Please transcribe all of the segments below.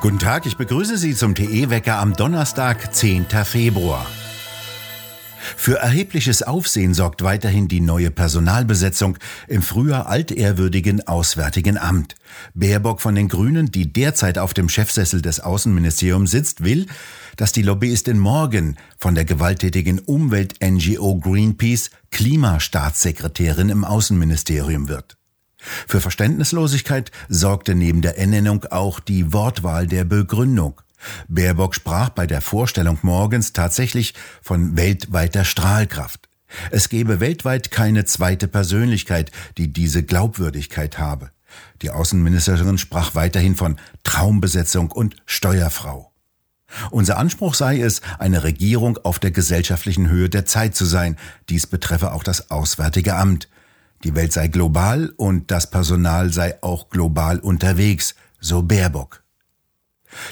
Guten Tag, ich begrüße Sie zum TE-Wecker am Donnerstag, 10. Februar. Für erhebliches Aufsehen sorgt weiterhin die neue Personalbesetzung im früher altehrwürdigen Auswärtigen Amt. Baerbock von den Grünen, die derzeit auf dem Chefsessel des Außenministeriums sitzt, will, dass die Lobbyistin Morgan von der gewalttätigen Umwelt-NGO Greenpeace Klimastaatssekretärin im Außenministerium wird. Für Verständnislosigkeit sorgte neben der Ernennung auch die Wortwahl der Begründung. Baerbock sprach bei der Vorstellung morgens tatsächlich von weltweiter Strahlkraft. Es gebe weltweit keine zweite Persönlichkeit, die diese Glaubwürdigkeit habe. Die Außenministerin sprach weiterhin von Traumbesetzung und Steuerfrau. Unser Anspruch sei es, eine Regierung auf der gesellschaftlichen Höhe der Zeit zu sein. Dies betreffe auch das Auswärtige Amt. Die Welt sei global und das Personal sei auch global unterwegs, so Baerbock.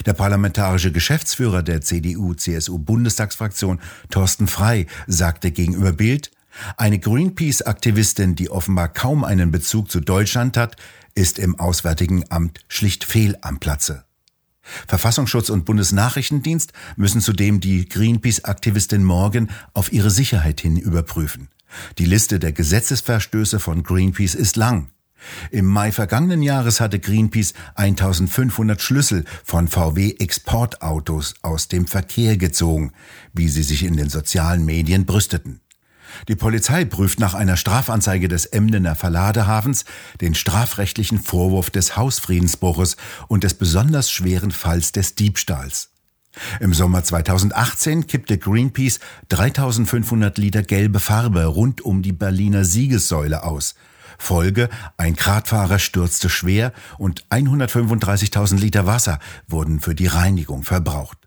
Der parlamentarische Geschäftsführer der CDU-CSU-Bundestagsfraktion, Thorsten Frei, sagte gegenüber Bild, eine Greenpeace-Aktivistin, die offenbar kaum einen Bezug zu Deutschland hat, ist im Auswärtigen Amt schlicht fehl am Platze. Verfassungsschutz und Bundesnachrichtendienst müssen zudem die Greenpeace-Aktivistin morgen auf ihre Sicherheit hin überprüfen. Die Liste der Gesetzesverstöße von Greenpeace ist lang. Im Mai vergangenen Jahres hatte Greenpeace 1500 Schlüssel von VW Exportautos aus dem Verkehr gezogen, wie sie sich in den sozialen Medien brüsteten. Die Polizei prüft nach einer Strafanzeige des Emdener Verladehafens den strafrechtlichen Vorwurf des Hausfriedensbruches und des besonders schweren Falls des Diebstahls. Im Sommer 2018 kippte Greenpeace 3500 Liter gelbe Farbe rund um die Berliner Siegessäule aus. Folge, ein Gradfahrer stürzte schwer und 135.000 Liter Wasser wurden für die Reinigung verbraucht.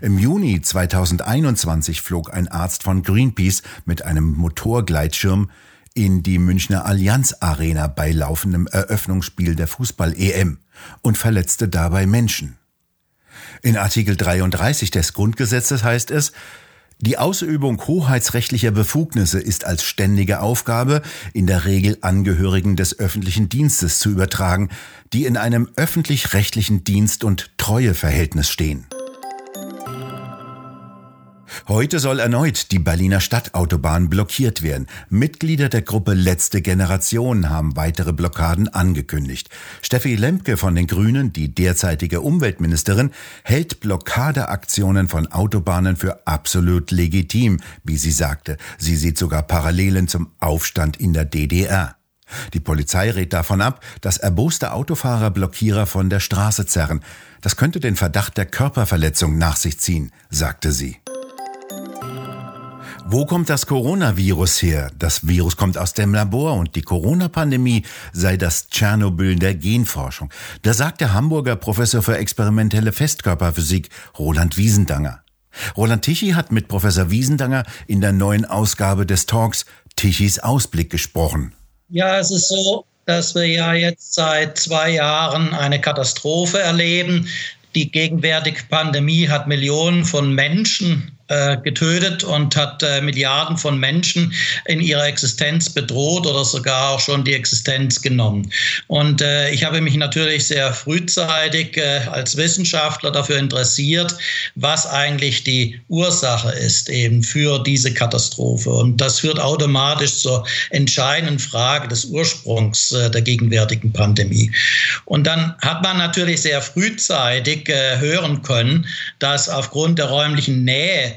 Im Juni 2021 flog ein Arzt von Greenpeace mit einem Motorgleitschirm in die Münchner Allianz Arena bei laufendem Eröffnungsspiel der Fußball-EM und verletzte dabei Menschen. In Artikel 33 des Grundgesetzes heißt es, die Ausübung hoheitsrechtlicher Befugnisse ist als ständige Aufgabe in der Regel Angehörigen des öffentlichen Dienstes zu übertragen, die in einem öffentlich-rechtlichen Dienst- und Treueverhältnis stehen. Heute soll erneut die Berliner Stadtautobahn blockiert werden. Mitglieder der Gruppe Letzte Generation haben weitere Blockaden angekündigt. Steffi Lemke von den Grünen, die derzeitige Umweltministerin, hält Blockadeaktionen von Autobahnen für absolut legitim, wie sie sagte. Sie sieht sogar Parallelen zum Aufstand in der DDR. Die Polizei rät davon ab, dass erboste Autofahrer Blockierer von der Straße zerren. Das könnte den Verdacht der Körperverletzung nach sich ziehen, sagte sie. Wo kommt das Coronavirus her? Das Virus kommt aus dem Labor und die Corona-Pandemie sei das Tschernobyl der Genforschung. Da sagt der Hamburger Professor für experimentelle Festkörperphysik Roland Wiesendanger. Roland Tichy hat mit Professor Wiesendanger in der neuen Ausgabe des Talks Tichys Ausblick gesprochen. Ja, es ist so, dass wir ja jetzt seit zwei Jahren eine Katastrophe erleben. Die gegenwärtige Pandemie hat Millionen von Menschen getötet und hat äh, Milliarden von Menschen in ihrer Existenz bedroht oder sogar auch schon die Existenz genommen. Und äh, ich habe mich natürlich sehr frühzeitig äh, als Wissenschaftler dafür interessiert, was eigentlich die Ursache ist eben für diese Katastrophe. Und das führt automatisch zur entscheidenden Frage des Ursprungs äh, der gegenwärtigen Pandemie. Und dann hat man natürlich sehr frühzeitig äh, hören können, dass aufgrund der räumlichen Nähe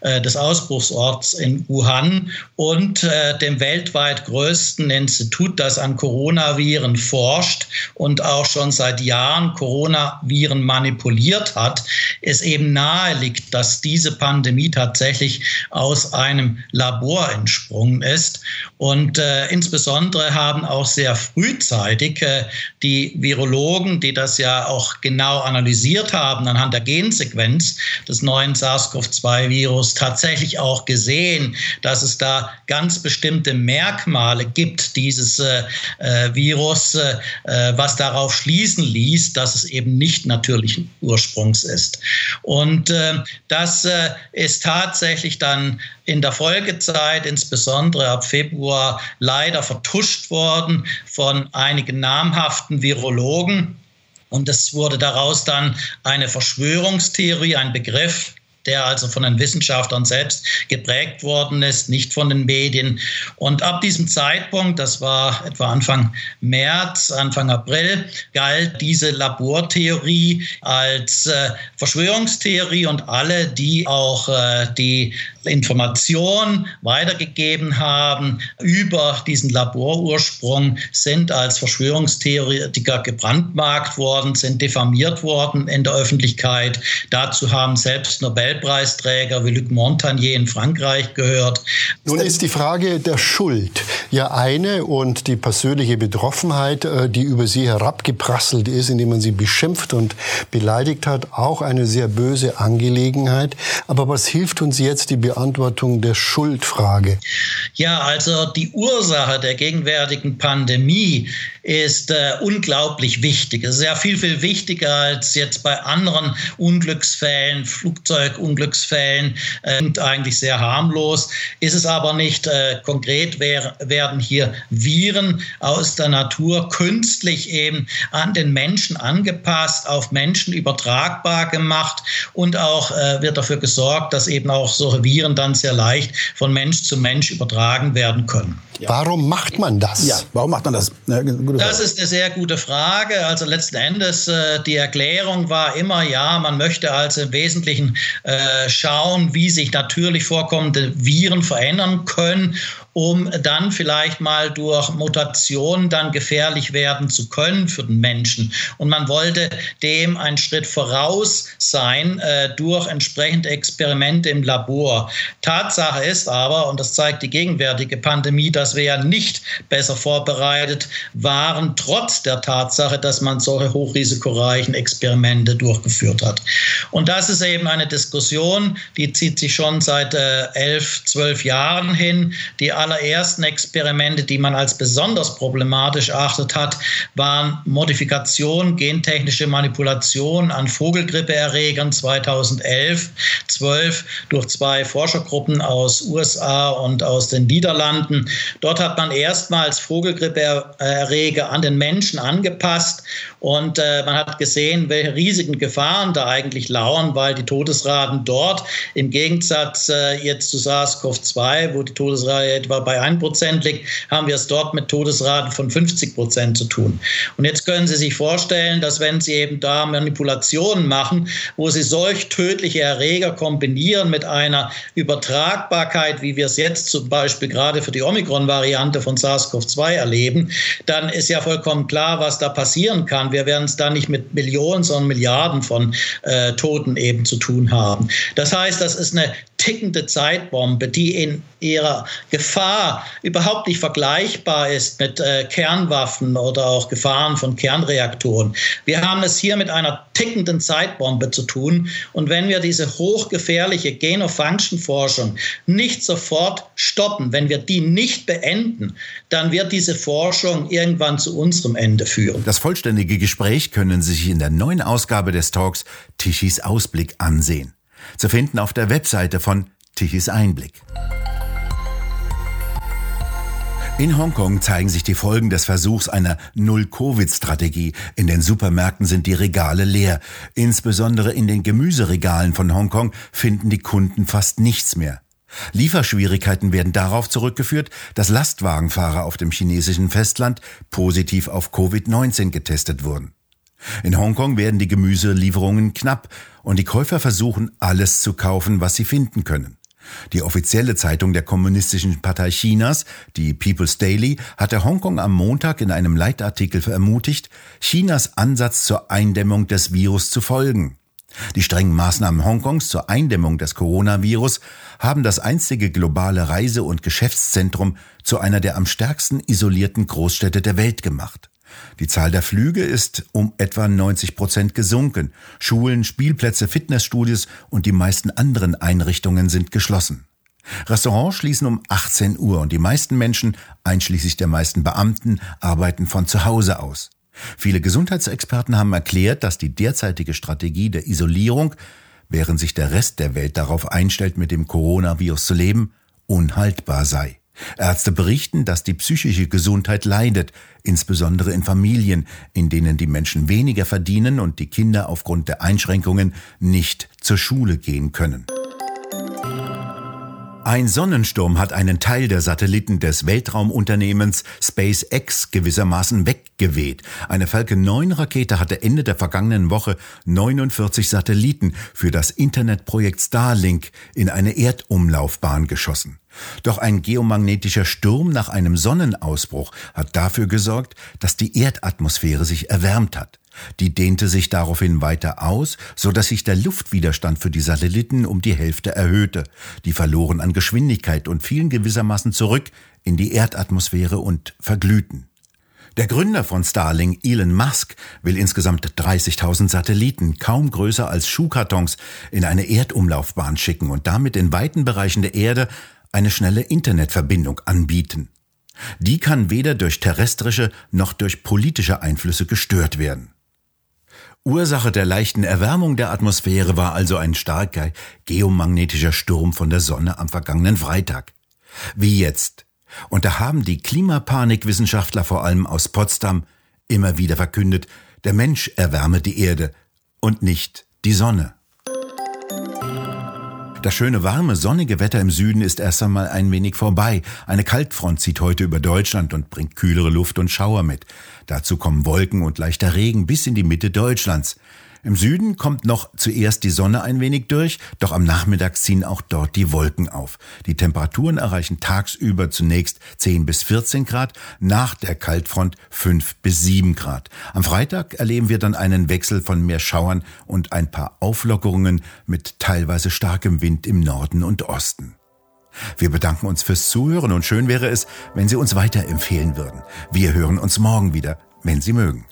des Ausbruchsorts in Wuhan und äh, dem weltweit größten Institut, das an Coronaviren forscht und auch schon seit Jahren Coronaviren manipuliert hat, es eben nahe liegt, dass diese Pandemie tatsächlich aus einem Labor entsprungen ist. Und äh, insbesondere haben auch sehr frühzeitig äh, die Virologen, die das ja auch genau analysiert haben anhand der Gensequenz des neuen SARS-CoV-2-Virus, Virus tatsächlich auch gesehen, dass es da ganz bestimmte Merkmale gibt dieses äh, äh Virus, äh, was darauf schließen ließ, dass es eben nicht natürlichen Ursprungs ist. Und äh, das äh, ist tatsächlich dann in der Folgezeit, insbesondere ab Februar, leider vertuscht worden von einigen namhaften Virologen. Und es wurde daraus dann eine Verschwörungstheorie, ein Begriff, der also von den Wissenschaftlern selbst geprägt worden ist, nicht von den Medien. Und ab diesem Zeitpunkt, das war etwa Anfang März, Anfang April, galt diese Labortheorie als äh, Verschwörungstheorie und alle, die auch äh, die Information weitergegeben haben über diesen Laborursprung, sind als Verschwörungstheoretiker gebrandmarkt worden, sind diffamiert worden in der Öffentlichkeit. Dazu haben selbst Nobelpreisträger wie Luc Montagnier in Frankreich gehört. Nun ist die Frage der Schuld ja eine und die persönliche Betroffenheit, äh, die über sie herabgeprasselt ist, indem man sie beschimpft und beleidigt hat, auch eine sehr böse Angelegenheit. Aber was hilft uns jetzt die Beantwortung der Schuldfrage? Ja, also die Ursache der gegenwärtigen Pandemie ist äh, unglaublich wichtig. Es ist ja viel, viel wichtiger als jetzt bei anderen Unglücksfällen, Flugzeugunglücksfällen äh, und eigentlich sehr harmlos. Ist es aber nicht äh, konkret, wär, werden hier Viren aus der Natur künstlich eben an den Menschen angepasst, auf Menschen übertragbar gemacht und auch äh, wird dafür gesorgt, dass eben auch solche Viren dann sehr leicht von Mensch zu Mensch übertragen werden können. Ja. Warum macht man das? Ja, warum macht man das? Ja, das ist eine sehr gute Frage. Also letzten Endes, äh, die Erklärung war immer, ja, man möchte also im Wesentlichen äh, schauen, wie sich natürlich vorkommende Viren verändern können um dann vielleicht mal durch Mutation dann gefährlich werden zu können für den Menschen. Und man wollte dem einen Schritt voraus sein äh, durch entsprechende Experimente im Labor. Tatsache ist aber, und das zeigt die gegenwärtige Pandemie, dass wir ja nicht besser vorbereitet waren, trotz der Tatsache, dass man solche hochrisikoreichen Experimente durchgeführt hat. Und das ist eben eine Diskussion, die zieht sich schon seit äh, elf, zwölf Jahren hin, die alle allerersten Experimente, die man als besonders problematisch erachtet hat, waren Modifikation, gentechnische Manipulation an Vogelgrippeerregern 2011, 12 durch zwei Forschergruppen aus USA und aus den Niederlanden. Dort hat man erstmals Vogelgrippeerreger an den Menschen angepasst und äh, man hat gesehen, welche riesigen Gefahren da eigentlich lauern, weil die Todesraten dort im Gegensatz äh, jetzt zu SARS-CoV-2, wo die Todesrate etwa bei 1% liegt, haben wir es dort mit Todesraten von 50 Prozent zu tun. Und jetzt können Sie sich vorstellen, dass wenn Sie eben da Manipulationen machen, wo Sie solch tödliche Erreger kombinieren mit einer Übertragbarkeit, wie wir es jetzt zum Beispiel gerade für die Omikron-Variante von SARS-CoV-2 erleben, dann ist ja vollkommen klar, was da passieren kann. Wir werden es da nicht mit Millionen, sondern Milliarden von äh, Toten eben zu tun haben. Das heißt, das ist eine tickende Zeitbombe, die in ihrer Gefahr überhaupt nicht vergleichbar ist mit äh, Kernwaffen oder auch Gefahren von Kernreaktoren. Wir haben es hier mit einer tickenden Zeitbombe zu tun. Und wenn wir diese hochgefährliche Genofunction-Forschung nicht sofort stoppen, wenn wir die nicht beenden, dann wird diese Forschung irgendwann zu unserem Ende führen. Das vollständige Gespräch können Sie sich in der neuen Ausgabe des Talks Tichys Ausblick ansehen zu finden auf der Webseite von Tichys Einblick. In Hongkong zeigen sich die Folgen des Versuchs einer Null-Covid-Strategie. In den Supermärkten sind die Regale leer. Insbesondere in den Gemüseregalen von Hongkong finden die Kunden fast nichts mehr. Lieferschwierigkeiten werden darauf zurückgeführt, dass Lastwagenfahrer auf dem chinesischen Festland positiv auf Covid-19 getestet wurden. In Hongkong werden die Gemüselieferungen knapp und die Käufer versuchen, alles zu kaufen, was sie finden können. Die offizielle Zeitung der Kommunistischen Partei Chinas, die People's Daily, hatte Hongkong am Montag in einem Leitartikel ermutigt, Chinas Ansatz zur Eindämmung des Virus zu folgen. Die strengen Maßnahmen Hongkongs zur Eindämmung des Coronavirus haben das einstige globale Reise- und Geschäftszentrum zu einer der am stärksten isolierten Großstädte der Welt gemacht. Die Zahl der Flüge ist um etwa 90 Prozent gesunken. Schulen, Spielplätze, Fitnessstudios und die meisten anderen Einrichtungen sind geschlossen. Restaurants schließen um 18 Uhr und die meisten Menschen, einschließlich der meisten Beamten, arbeiten von zu Hause aus. Viele Gesundheitsexperten haben erklärt, dass die derzeitige Strategie der Isolierung, während sich der Rest der Welt darauf einstellt, mit dem Coronavirus zu leben, unhaltbar sei. Ärzte berichten, dass die psychische Gesundheit leidet, insbesondere in Familien, in denen die Menschen weniger verdienen und die Kinder aufgrund der Einschränkungen nicht zur Schule gehen können. Ein Sonnensturm hat einen Teil der Satelliten des Weltraumunternehmens SpaceX gewissermaßen weggeweht. Eine Falcon 9 Rakete hatte Ende der vergangenen Woche 49 Satelliten für das Internetprojekt Starlink in eine Erdumlaufbahn geschossen. Doch ein geomagnetischer Sturm nach einem Sonnenausbruch hat dafür gesorgt, dass die Erdatmosphäre sich erwärmt hat. Die dehnte sich daraufhin weiter aus, so dass sich der Luftwiderstand für die Satelliten um die Hälfte erhöhte. Die verloren an Geschwindigkeit und fielen gewissermaßen zurück in die Erdatmosphäre und verglühten. Der Gründer von Starlink, Elon Musk, will insgesamt 30.000 Satelliten, kaum größer als Schuhkartons, in eine Erdumlaufbahn schicken und damit in weiten Bereichen der Erde eine schnelle Internetverbindung anbieten. Die kann weder durch terrestrische noch durch politische Einflüsse gestört werden. Ursache der leichten Erwärmung der Atmosphäre war also ein starker geomagnetischer Sturm von der Sonne am vergangenen Freitag. Wie jetzt. Und da haben die Klimapanikwissenschaftler vor allem aus Potsdam immer wieder verkündet, der Mensch erwärme die Erde und nicht die Sonne. Das schöne, warme, sonnige Wetter im Süden ist erst einmal ein wenig vorbei. Eine Kaltfront zieht heute über Deutschland und bringt kühlere Luft und Schauer mit. Dazu kommen Wolken und leichter Regen bis in die Mitte Deutschlands. Im Süden kommt noch zuerst die Sonne ein wenig durch, doch am Nachmittag ziehen auch dort die Wolken auf. Die Temperaturen erreichen tagsüber zunächst 10 bis 14 Grad, nach der Kaltfront 5 bis 7 Grad. Am Freitag erleben wir dann einen Wechsel von mehr Schauern und ein paar Auflockerungen mit teilweise starkem Wind im Norden und Osten. Wir bedanken uns fürs Zuhören und schön wäre es, wenn Sie uns weiterempfehlen würden. Wir hören uns morgen wieder, wenn Sie mögen.